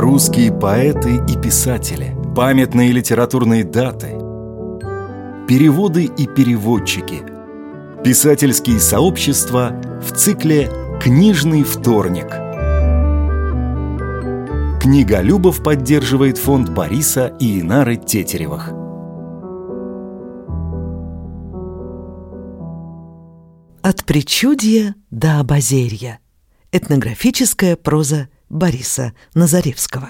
русские поэты и писатели, памятные литературные даты, переводы и переводчики, писательские сообщества в цикле «Книжный вторник». Книга Любов поддерживает фонд Бориса и Инары Тетеревых. От причудья до обозерья. Этнографическая проза Бориса Назаревского.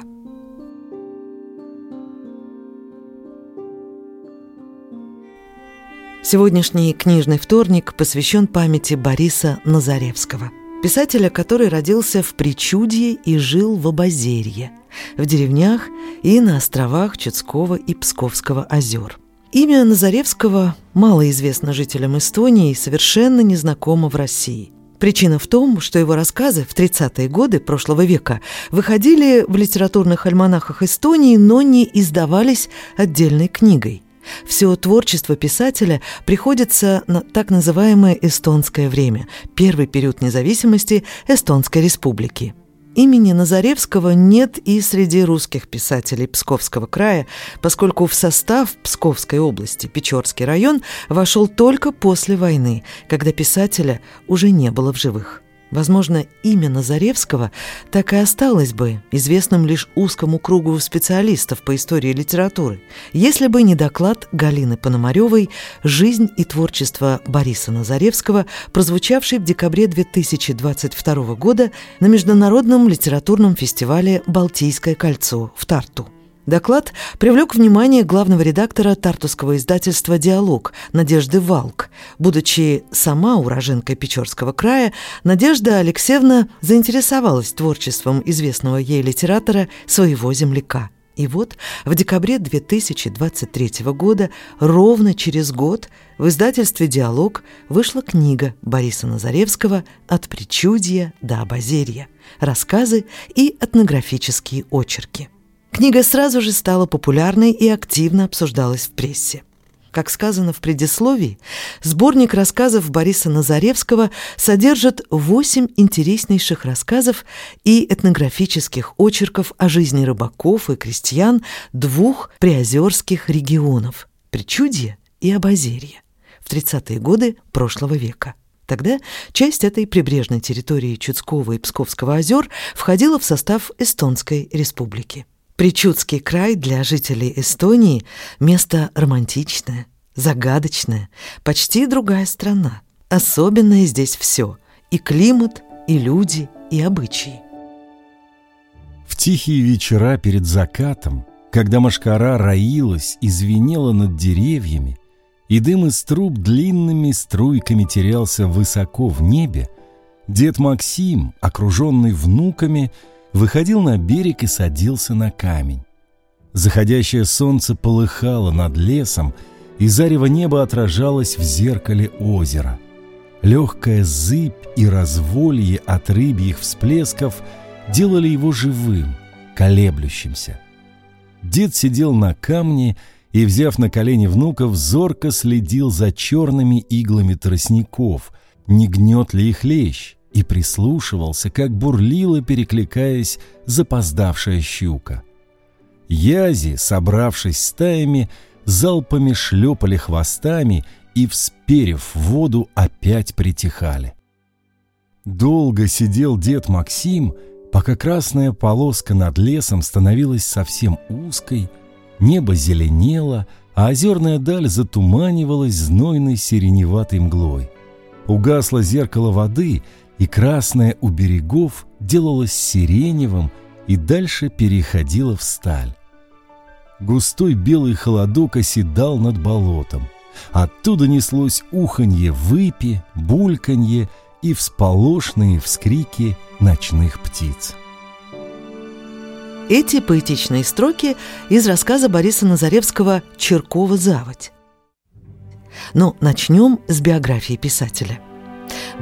Сегодняшний книжный вторник посвящен памяти Бориса Назаревского, писателя, который родился в Причудье и жил в Обозерье, в деревнях и на островах Чудского и Псковского озер. Имя Назаревского мало известно жителям Эстонии и совершенно незнакомо в России – Причина в том, что его рассказы в 30-е годы прошлого века выходили в литературных альманахах Эстонии, но не издавались отдельной книгой. Все творчество писателя приходится на так называемое эстонское время, первый период независимости Эстонской республики – Имени Назаревского нет и среди русских писателей Псковского края, поскольку в состав Псковской области Печорский район вошел только после войны, когда писателя уже не было в живых. Возможно, имя Назаревского так и осталось бы известным лишь узкому кругу специалистов по истории литературы, если бы не доклад Галины Пономаревой «Жизнь и творчество Бориса Назаревского», прозвучавший в декабре 2022 года на Международном литературном фестивале «Балтийское кольцо» в Тарту. Доклад привлек внимание главного редактора тартуского издательства «Диалог» Надежды Валк. Будучи сама уроженкой Печорского края, Надежда Алексеевна заинтересовалась творчеством известного ей литератора своего земляка. И вот в декабре 2023 года, ровно через год, в издательстве «Диалог» вышла книга Бориса Назаревского «От причудья до обозерья. Рассказы и этнографические очерки». Книга сразу же стала популярной и активно обсуждалась в прессе. Как сказано в предисловии, сборник рассказов Бориса Назаревского содержит восемь интереснейших рассказов и этнографических очерков о жизни рыбаков и крестьян двух приозерских регионов – Причудье и Обозерье – в 30-е годы прошлого века. Тогда часть этой прибрежной территории Чудского и Псковского озер входила в состав Эстонской республики. Причудский край для жителей Эстонии – место романтичное, загадочное, почти другая страна. Особенное здесь все – и климат, и люди, и обычаи. В тихие вечера перед закатом, когда машкара роилась и звенела над деревьями, и дым из труб длинными струйками терялся высоко в небе, дед Максим, окруженный внуками, выходил на берег и садился на камень. Заходящее солнце полыхало над лесом, и зарево неба отражалось в зеркале озера. Легкая зыбь и разволье от рыбьих всплесков делали его живым, колеблющимся. Дед сидел на камне и, взяв на колени внуков, зорко следил за черными иглами тростников, не гнет ли их лещ и прислушивался, как бурлила, перекликаясь, запоздавшая щука. Язи, собравшись стаями, залпами шлепали хвостами и, всперев в воду, опять притихали. Долго сидел дед Максим, пока красная полоска над лесом становилась совсем узкой, небо зеленело, а озерная даль затуманивалась знойной сиреневатой мглой. Угасло зеркало воды — и красное у берегов делалось сиреневым и дальше переходило в сталь. Густой белый холодок оседал над болотом. Оттуда неслось уханье выпи, бульканье и всполошные вскрики ночных птиц. Эти поэтичные строки из рассказа Бориса Назаревского «Черкова заводь». Но начнем с биографии писателя –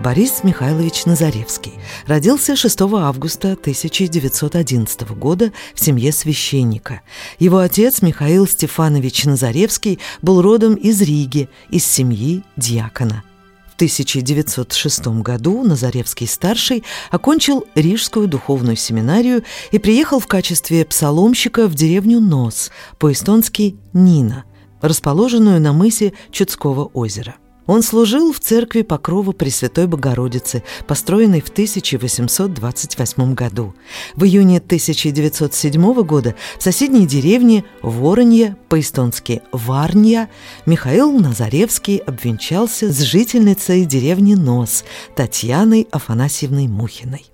Борис Михайлович Назаревский родился 6 августа 1911 года в семье священника. Его отец Михаил Стефанович Назаревский был родом из Риги, из семьи дьякона. В 1906 году Назаревский-старший окончил Рижскую духовную семинарию и приехал в качестве псаломщика в деревню Нос, по-эстонски «Нина», расположенную на мысе Чудского озера – он служил в церкви Покрова Пресвятой Богородицы, построенной в 1828 году. В июне 1907 года в соседней деревне Воронье, по-эстонски Варнья, Михаил Назаревский обвенчался с жительницей деревни Нос Татьяной Афанасьевной Мухиной.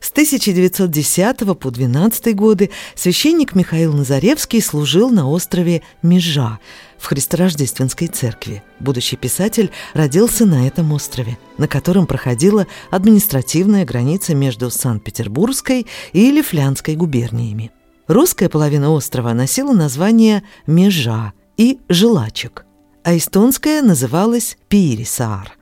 С 1910 по 12 годы священник Михаил Назаревский служил на острове Межа в Христорождественской церкви. Будущий писатель родился на этом острове, на котором проходила административная граница между Санкт-Петербургской и Лифлянской губерниями. Русская половина острова носила название Межа и Желачек, а эстонская называлась Пирисаар –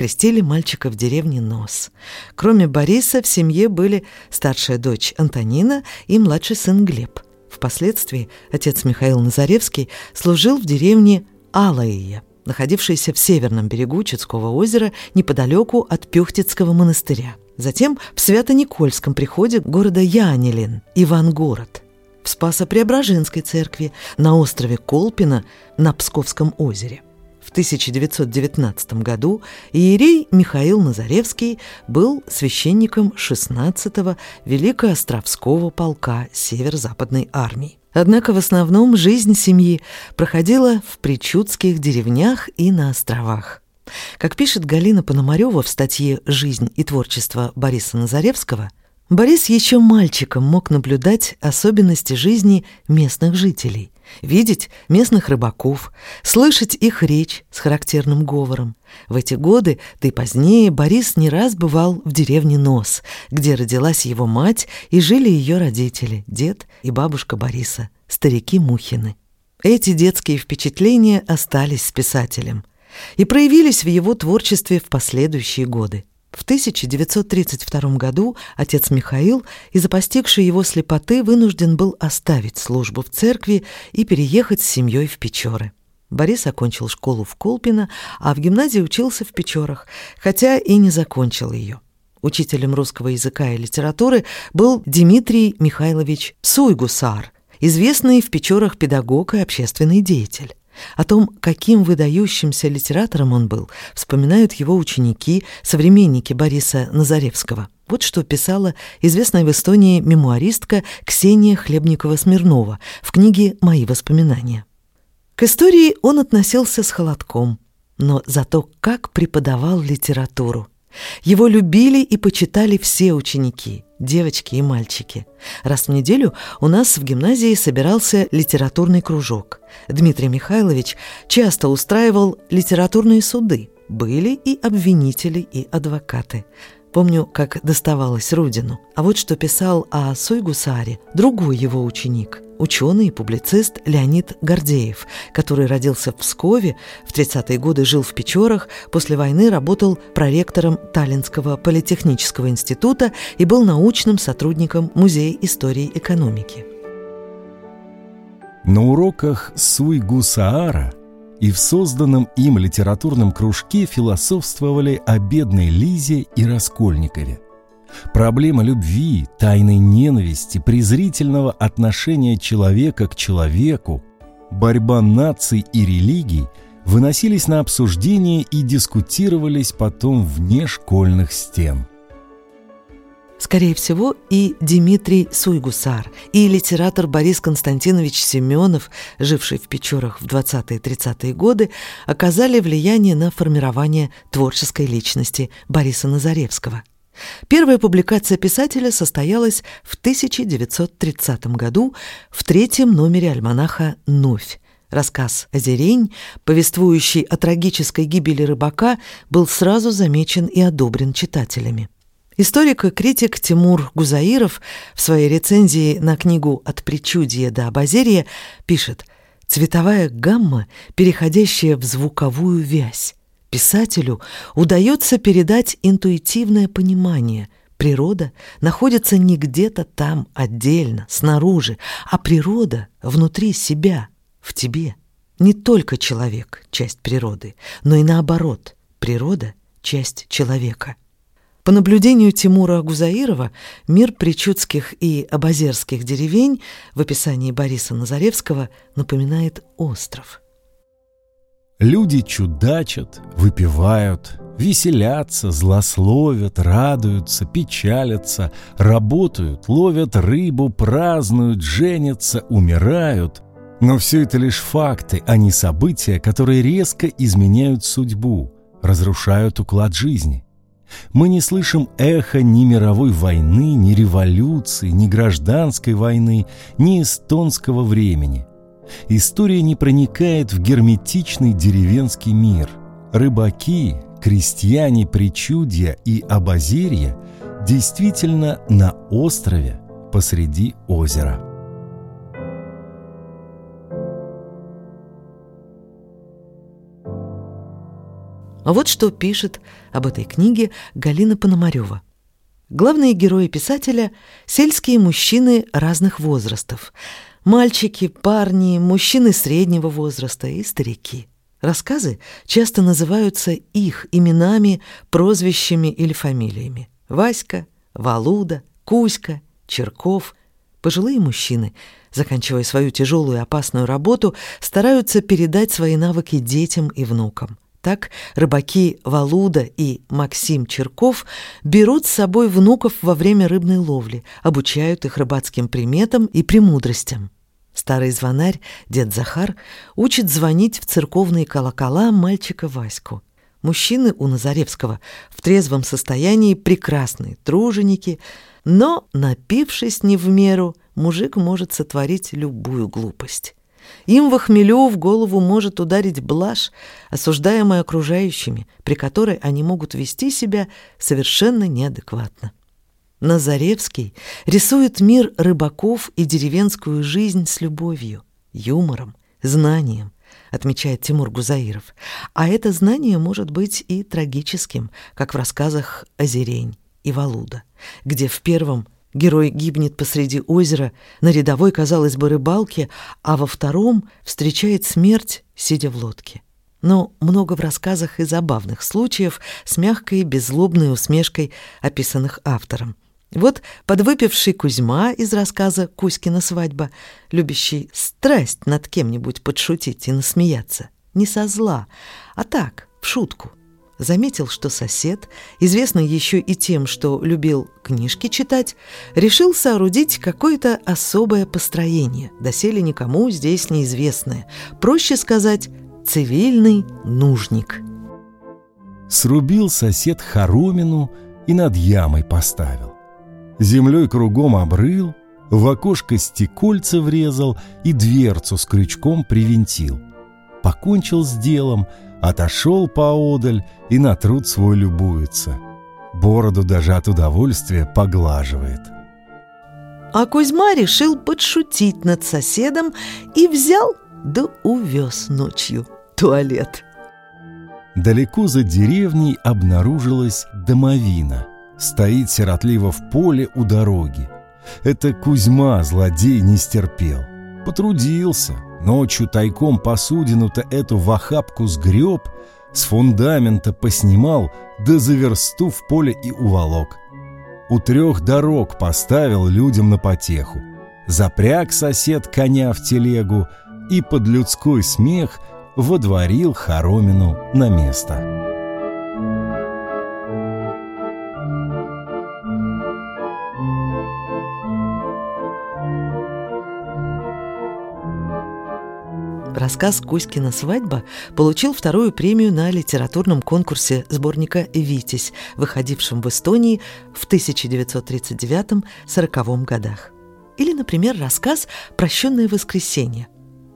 крестили мальчика в деревне Нос. Кроме Бориса в семье были старшая дочь Антонина и младший сын Глеб. Впоследствии отец Михаил Назаревский служил в деревне Алаия, находившейся в северном берегу Чудского озера неподалеку от Пюхтицкого монастыря. Затем в Свято-Никольском приходе города Янилин, Ивангород, в Спасо-Преображенской церкви на острове Колпино на Псковском озере – в 1919 году иерей Михаил Назаревский был священником 16-го Великоостровского полка Северо-Западной армии. Однако в основном жизнь семьи проходила в причудских деревнях и на островах. Как пишет Галина Пономарева в статье «Жизнь и творчество Бориса Назаревского», Борис еще мальчиком мог наблюдать особенности жизни местных жителей – видеть местных рыбаков, слышать их речь с характерным говором. В эти годы, да и позднее, Борис не раз бывал в деревне Нос, где родилась его мать и жили ее родители, дед и бабушка Бориса, старики Мухины. Эти детские впечатления остались с писателем и проявились в его творчестве в последующие годы. В 1932 году отец Михаил, из-за постигшей его слепоты, вынужден был оставить службу в церкви и переехать с семьей в Печоры. Борис окончил школу в Колпино, а в гимназии учился в Печорах, хотя и не закончил ее. Учителем русского языка и литературы был Дмитрий Михайлович Суйгусар, известный в Печорах педагог и общественный деятель. О том, каким выдающимся литератором он был, вспоминают его ученики, современники Бориса Назаревского. Вот что писала известная в Эстонии мемуаристка Ксения Хлебникова-Смирнова в книге «Мои воспоминания». К истории он относился с холодком, но зато как преподавал литературу. Его любили и почитали все ученики, девочки и мальчики. Раз в неделю у нас в гимназии собирался литературный кружок. Дмитрий Михайлович часто устраивал литературные суды. Были и обвинители, и адвокаты. Помню, как доставалось Рудину. А вот что писал о Суйгусаре другой его ученик, ученый и публицист Леонид Гордеев, который родился в Пскове, в 30-е годы жил в Печорах, после войны работал проректором Таллинского политехнического института и был научным сотрудником Музея истории экономики. На уроках Суйгусаара – и в созданном им литературном кружке философствовали о бедной Лизе и Раскольникове. Проблема любви, тайной ненависти, презрительного отношения человека к человеку, борьба наций и религий выносились на обсуждение и дискутировались потом вне школьных стен. Скорее всего, и Дмитрий Суйгусар, и литератор Борис Константинович Семенов, живший в Печорах в 20-30-е годы, оказали влияние на формирование творческой личности Бориса Назаревского. Первая публикация писателя состоялась в 1930 году в третьем номере альманаха «Новь». Рассказ «Озерень», повествующий о трагической гибели рыбака, был сразу замечен и одобрен читателями. Историк и критик Тимур Гузаиров в своей рецензии на книгу «От причудия до обозерия» пишет «Цветовая гамма, переходящая в звуковую вязь. Писателю удается передать интуитивное понимание. Природа находится не где-то там отдельно, снаружи, а природа внутри себя, в тебе. Не только человек – часть природы, но и наоборот – природа — часть человека. По наблюдению Тимура Гузаирова, мир причудских и абазерских деревень в описании Бориса Назаревского напоминает остров. Люди чудачат, выпивают, веселятся, злословят, радуются, печалятся, работают, ловят рыбу, празднуют, женятся, умирают. Но все это лишь факты, а не события, которые резко изменяют судьбу, разрушают уклад жизни. Мы не слышим эхо ни мировой войны, ни революции, ни гражданской войны, ни эстонского времени. История не проникает в герметичный деревенский мир. Рыбаки, крестьяне Причудья и Абазерья действительно на острове посреди озера. А вот что пишет об этой книге Галина Пономарева. Главные герои писателя – сельские мужчины разных возрастов. Мальчики, парни, мужчины среднего возраста и старики. Рассказы часто называются их именами, прозвищами или фамилиями. Васька, Валуда, Кузька, Черков. Пожилые мужчины, заканчивая свою тяжелую и опасную работу, стараются передать свои навыки детям и внукам. Так рыбаки Валуда и Максим Черков берут с собой внуков во время рыбной ловли, обучают их рыбацким приметам и премудростям. Старый звонарь, дед Захар, учит звонить в церковные колокола мальчика Ваську. Мужчины у Назаревского в трезвом состоянии прекрасные труженики, но, напившись не в меру, мужик может сотворить любую глупость. Им в хмелю в голову может ударить блажь, осуждаемая окружающими, при которой они могут вести себя совершенно неадекватно. Назаревский рисует мир рыбаков и деревенскую жизнь с любовью, юмором, знанием, отмечает Тимур Гузаиров. А это знание может быть и трагическим, как в рассказах «Озерень» и «Валуда», где в первом – Герой гибнет посреди озера на рядовой, казалось бы, рыбалке, а во втором встречает смерть, сидя в лодке. Но много в рассказах и забавных случаев с мягкой, беззлобной усмешкой, описанных автором. Вот подвыпивший Кузьма из рассказа «Кузькина свадьба», любящий страсть над кем-нибудь подшутить и насмеяться. Не со зла, а так, в шутку заметил, что сосед, известный еще и тем, что любил книжки читать, решил соорудить какое-то особое построение, доселе никому здесь неизвестное, проще сказать, цивильный нужник. Срубил сосед хоромину и над ямой поставил. Землей кругом обрыл, в окошко стекольца врезал и дверцу с крючком привинтил. Покончил с делом — отошел поодаль и на труд свой любуется. Бороду даже от удовольствия поглаживает. А Кузьма решил подшутить над соседом и взял да увез ночью туалет. Далеко за деревней обнаружилась домовина. Стоит сиротливо в поле у дороги. Это Кузьма, злодей, не стерпел. Потрудился, Ночью тайком посудину-то эту в охапку сгреб, с фундамента поснимал, да за версту в поле и уволок. У трех дорог поставил людям на потеху. Запряг сосед коня в телегу и под людской смех водворил хоромину на место. Рассказ «Кузькина свадьба» получил вторую премию на литературном конкурсе сборника «Витязь», выходившем в Эстонии в 1939-40 годах. Или, например, рассказ «Прощенное воскресенье».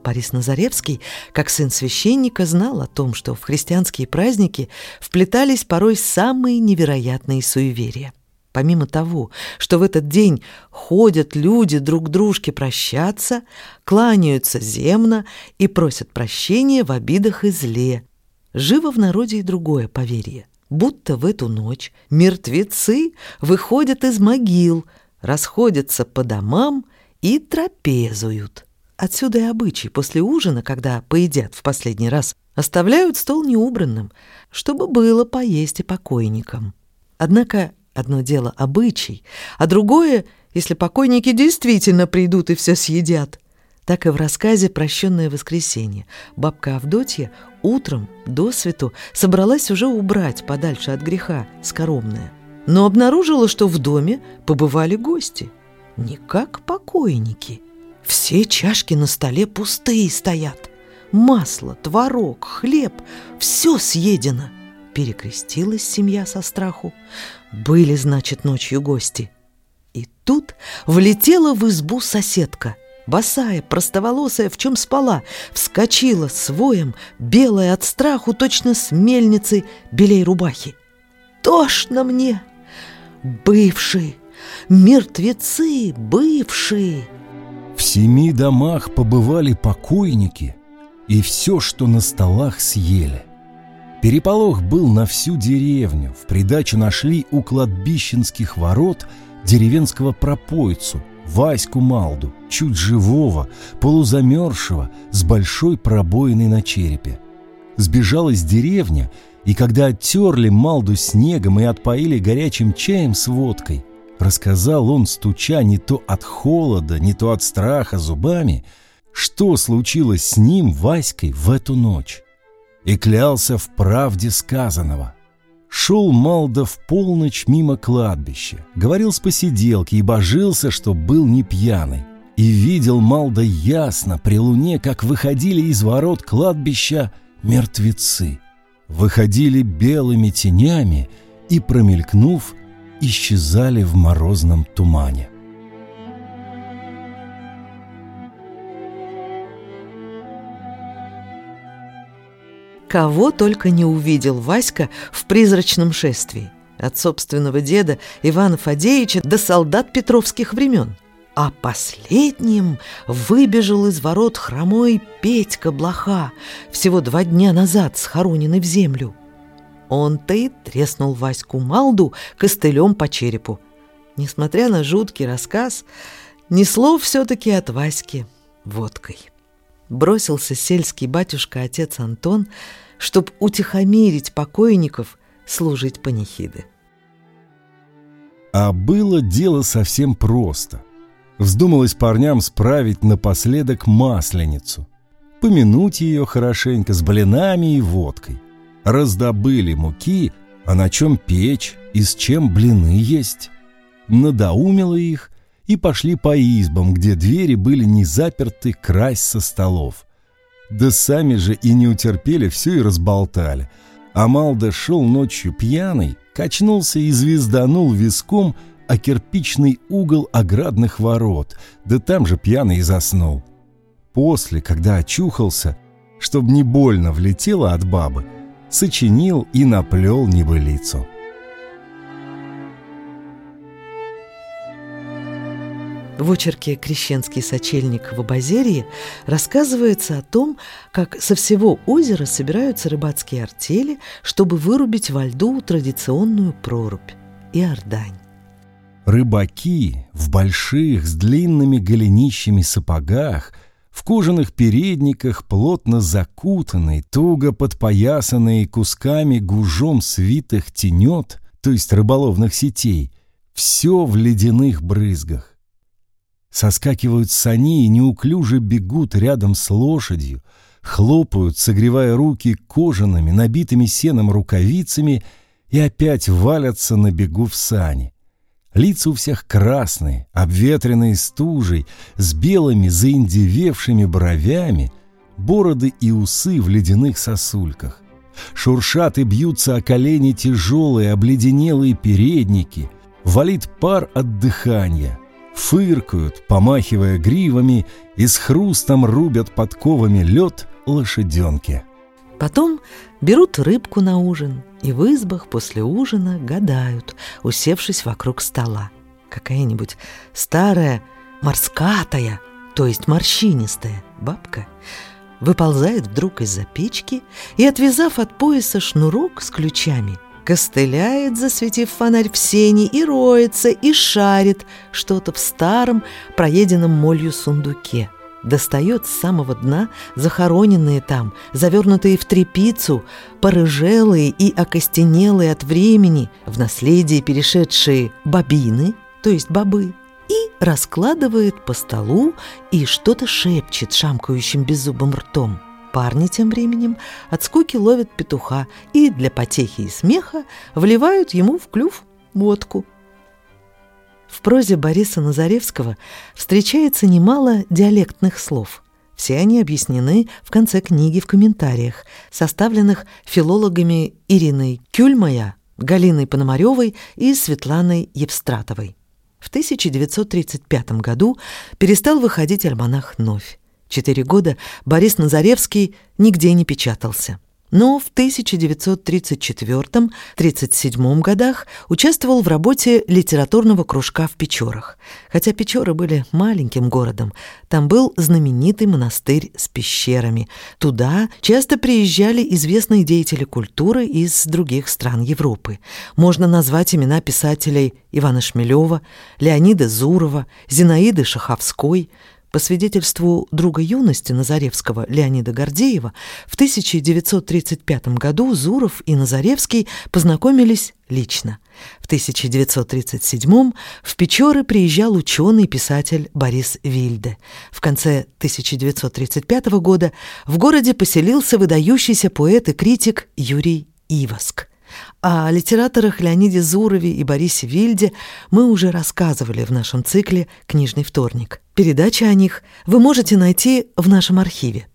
Борис Назаревский, как сын священника, знал о том, что в христианские праздники вплетались порой самые невероятные суеверия – Помимо того, что в этот день ходят люди друг к дружке прощаться, кланяются земно и просят прощения в обидах и зле. Живо в народе и другое поверье, будто в эту ночь мертвецы выходят из могил, расходятся по домам и трапезуют. Отсюда и обычай после ужина, когда поедят в последний раз, Оставляют стол неубранным, чтобы было поесть и покойникам. Однако одно дело обычай, а другое, если покойники действительно придут и все съедят. Так и в рассказе «Прощенное воскресенье» бабка Авдотья утром до свету собралась уже убрать подальше от греха скоромное, но обнаружила, что в доме побывали гости. Не как покойники. Все чашки на столе пустые стоят. Масло, творог, хлеб — все съедено. Перекрестилась семья со страху. Были, значит, ночью гости. И тут влетела в избу соседка. Босая, простоволосая, в чем спала, вскочила с воем, белая от страху, точно с мельницей белей рубахи. «Тошно мне! Бывшие! Мертвецы бывшие!» В семи домах побывали покойники, и все, что на столах, съели. Переполох был на всю деревню. В придачу нашли у кладбищенских ворот деревенского пропойцу, Ваську Малду, чуть живого, полузамерзшего, с большой пробоиной на черепе. Сбежалась деревня, и когда оттерли Малду снегом и отпоили горячим чаем с водкой, рассказал он, стуча не то от холода, не то от страха зубами, что случилось с ним, Васькой, в эту ночь и клялся в правде сказанного. Шел Малда в полночь мимо кладбища, говорил с посиделки и божился, что был не пьяный. И видел Малда ясно при луне, как выходили из ворот кладбища мертвецы. Выходили белыми тенями и, промелькнув, исчезали в морозном тумане. Кого только не увидел Васька в призрачном шествии. От собственного деда Ивана Фадеевича до солдат петровских времен. А последним выбежал из ворот хромой Петька Блоха, всего два дня назад схороненный в землю. Он-то и треснул Ваську Малду костылем по черепу. Несмотря на жуткий рассказ, несло все-таки от Васьки водкой. Бросился сельский батюшка отец Антон – чтоб утихомирить покойников, служить панихиды. А было дело совсем просто. Вздумалось парням справить напоследок масленицу. Помянуть ее хорошенько с блинами и водкой. Раздобыли муки, а на чем печь и с чем блины есть. Надоумило их и пошли по избам, где двери были не заперты, красть со столов. Да сами же и не утерпели, все и разболтали. Амалда шел ночью пьяный, качнулся и звезданул виском о кирпичный угол оградных ворот, да там же пьяный и заснул. После, когда очухался, чтоб не больно влетело от бабы, сочинил и наплел небылицу. В очерке «Крещенский сочельник в Абазерии» рассказывается о том, как со всего озера собираются рыбацкие артели, чтобы вырубить во льду традиционную прорубь – и Ордань. Рыбаки в больших с длинными голенищами сапогах, в кожаных передниках, плотно закутанные, туго подпоясанные кусками гужом свитых тенет, то есть рыболовных сетей, все в ледяных брызгах соскакивают сани и неуклюже бегут рядом с лошадью, хлопают, согревая руки кожаными, набитыми сеном рукавицами и опять валятся на бегу в сани. Лица у всех красные, обветренные стужей, с белыми заиндевевшими бровями, бороды и усы в ледяных сосульках. Шуршат и бьются о колени тяжелые обледенелые передники, валит пар от дыхания — фыркают, помахивая гривами, и с хрустом рубят подковами лед лошаденки. Потом берут рыбку на ужин и в избах после ужина гадают, усевшись вокруг стола. Какая-нибудь старая, морскатая, то есть морщинистая бабка выползает вдруг из-за печки и, отвязав от пояса шнурок с ключами, костыляет, засветив фонарь в сене, и роется, и шарит что-то в старом, проеденном молью сундуке. достает с самого дна захороненные там, завернутые в трепицу, порыжелые и окостенелые от времени, в наследие перешедшие бобины, то есть бобы, и раскладывает по столу и что-то шепчет шамкающим беззубым ртом. Парни тем временем от скуки ловят петуха и для потехи и смеха вливают ему в клюв водку. В прозе Бориса Назаревского встречается немало диалектных слов. Все они объяснены в конце книги в комментариях, составленных филологами Ириной Кюльмая, Галиной Пономаревой и Светланой Евстратовой. В 1935 году перестал выходить альманах «Новь». Четыре года Борис Назаревский нигде не печатался но в 1934-37 годах участвовал в работе литературного кружка в Печорах. Хотя Печоры были маленьким городом, там был знаменитый монастырь с пещерами. Туда часто приезжали известные деятели культуры из других стран Европы. Можно назвать имена писателей Ивана Шмелева, Леонида Зурова, Зинаиды Шаховской – по свидетельству друга юности Назаревского Леонида Гордеева, в 1935 году Зуров и Назаревский познакомились лично. В 1937 в Печоры приезжал ученый и писатель Борис Вильде. В конце 1935 года в городе поселился выдающийся поэт и критик Юрий Иваск. О литераторах Леониде Зурове и Борисе Вильде мы уже рассказывали в нашем цикле «Книжный вторник». Передачи о них вы можете найти в нашем архиве.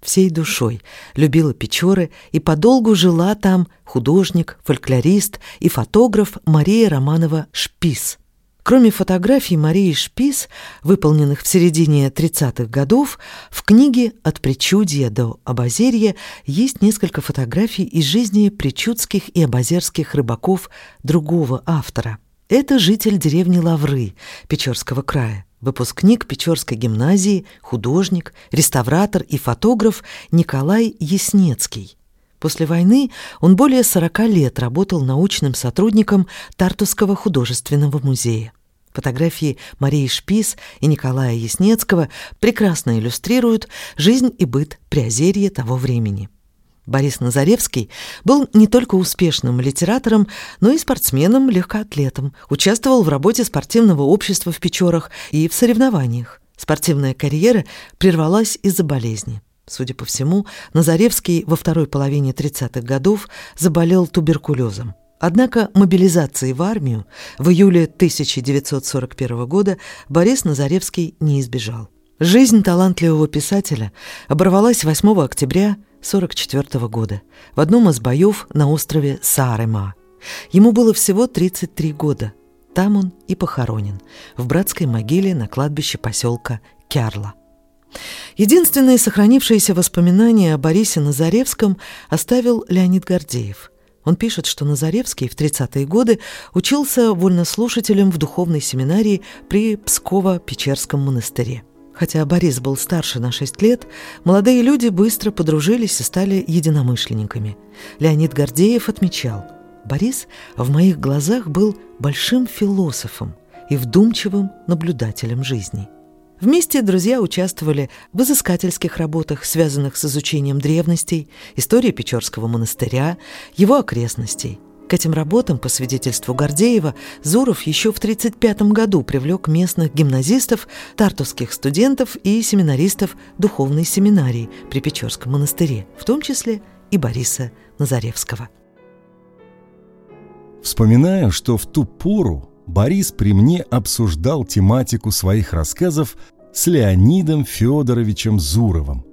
Всей душой любила Печоры и подолгу жила там художник, фольклорист и фотограф Мария Романова Шпис – Кроме фотографий Марии Шпис, выполненных в середине 30-х годов, в книге «От Причудья до Абазерья» есть несколько фотографий из жизни причудских и абазерских рыбаков другого автора. Это житель деревни Лавры Печорского края, выпускник Печорской гимназии, художник, реставратор и фотограф Николай Яснецкий – После войны он более 40 лет работал научным сотрудником Тартусского художественного музея. Фотографии Марии Шпис и Николая Яснецкого прекрасно иллюстрируют жизнь и быт Приозерья того времени. Борис Назаревский был не только успешным литератором, но и спортсменом-легкоатлетом, участвовал в работе спортивного общества в Печорах и в соревнованиях. Спортивная карьера прервалась из-за болезни. Судя по всему, Назаревский во второй половине 30-х годов заболел туберкулезом. Однако мобилизации в армию в июле 1941 года Борис Назаревский не избежал. Жизнь талантливого писателя оборвалась 8 октября 1944 года в одном из боев на острове Саарема. Ему было всего 33 года. Там он и похоронен, в братской могиле на кладбище поселка Кярла. Единственные сохранившиеся воспоминания о Борисе Назаревском оставил Леонид Гордеев. Он пишет, что Назаревский в 30-е годы учился вольнослушателем в духовной семинарии при Псково-Печерском монастыре. Хотя Борис был старше на 6 лет, молодые люди быстро подружились и стали единомышленниками. Леонид Гордеев отмечал, «Борис в моих глазах был большим философом и вдумчивым наблюдателем жизни». Вместе друзья участвовали в изыскательских работах, связанных с изучением древностей, истории Печорского монастыря, его окрестностей. К этим работам, по свидетельству Гордеева, Зуров еще в 1935 году привлек местных гимназистов, тартусских студентов и семинаристов духовной семинарии при Печорском монастыре, в том числе и Бориса Назаревского. Вспоминаю, что в ту пору Борис при мне обсуждал тематику своих рассказов с Леонидом Федоровичем Зуровым.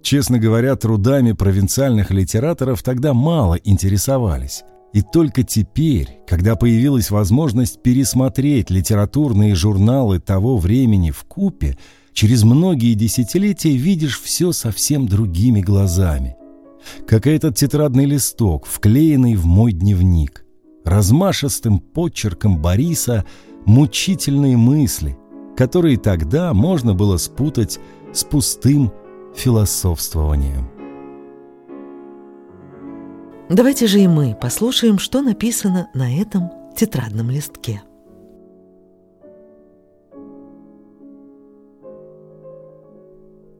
Честно говоря, трудами провинциальных литераторов тогда мало интересовались. И только теперь, когда появилась возможность пересмотреть литературные журналы того времени в купе, через многие десятилетия видишь все совсем другими глазами. Как этот тетрадный листок, вклеенный в мой дневник – размашистым подчерком Бориса мучительные мысли, которые тогда можно было спутать с пустым философствованием. Давайте же и мы послушаем, что написано на этом тетрадном листке.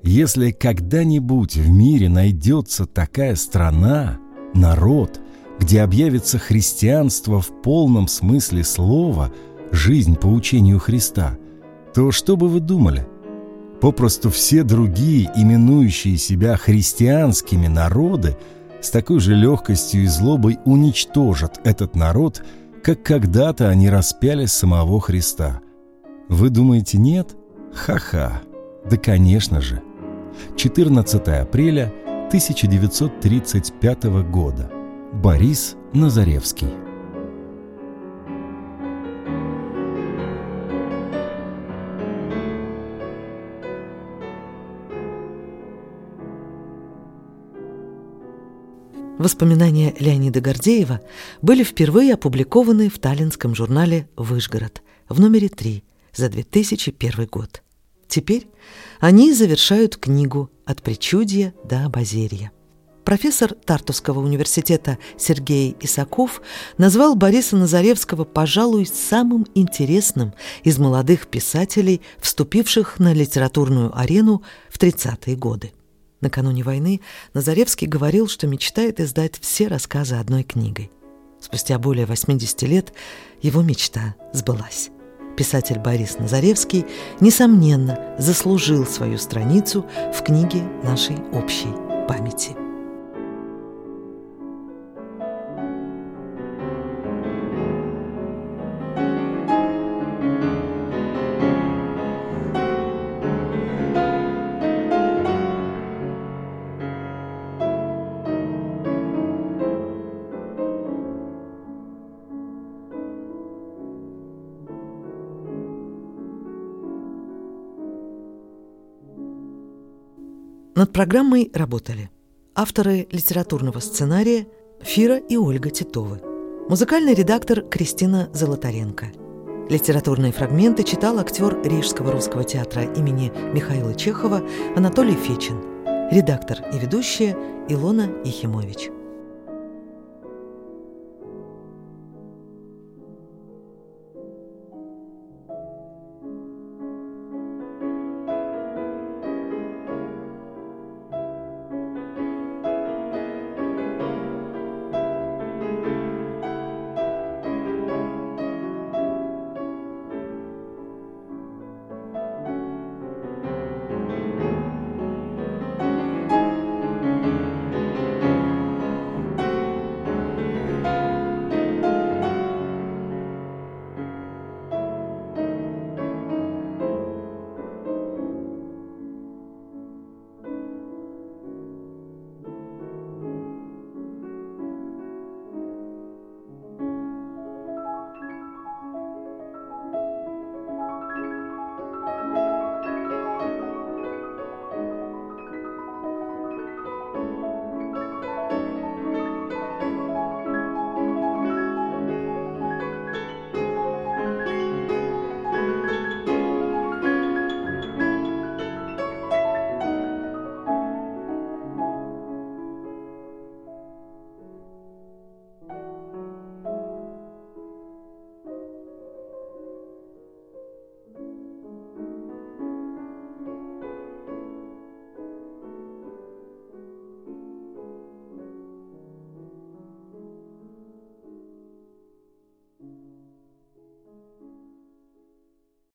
Если когда-нибудь в мире найдется такая страна, народ, где объявится христианство в полном смысле слова, жизнь по учению Христа, то что бы вы думали? Попросту все другие, именующие себя христианскими народы, с такой же легкостью и злобой уничтожат этот народ, как когда-то они распяли самого Христа. Вы думаете, нет? Ха-ха. Да, конечно же. 14 апреля 1935 года. Борис Назаревский. Воспоминания Леонида Гордеева были впервые опубликованы в таллинском журнале «Выжгород» в номере 3 за 2001 год. Теперь они завершают книгу «От причудья до обозерья». Профессор Тартусского университета Сергей Исаков назвал Бориса Назаревского, пожалуй, самым интересным из молодых писателей, вступивших на литературную арену в 30-е годы. Накануне войны Назаревский говорил, что мечтает издать все рассказы одной книгой. Спустя более 80 лет его мечта сбылась. Писатель Борис Назаревский, несомненно, заслужил свою страницу в книге нашей общей памяти. Над программой работали авторы литературного сценария Фира и Ольга Титовы, музыкальный редактор Кристина Золотаренко. Литературные фрагменты читал актер Рижского русского театра имени Михаила Чехова Анатолий Фечин, редактор и ведущая Илона Ехимович.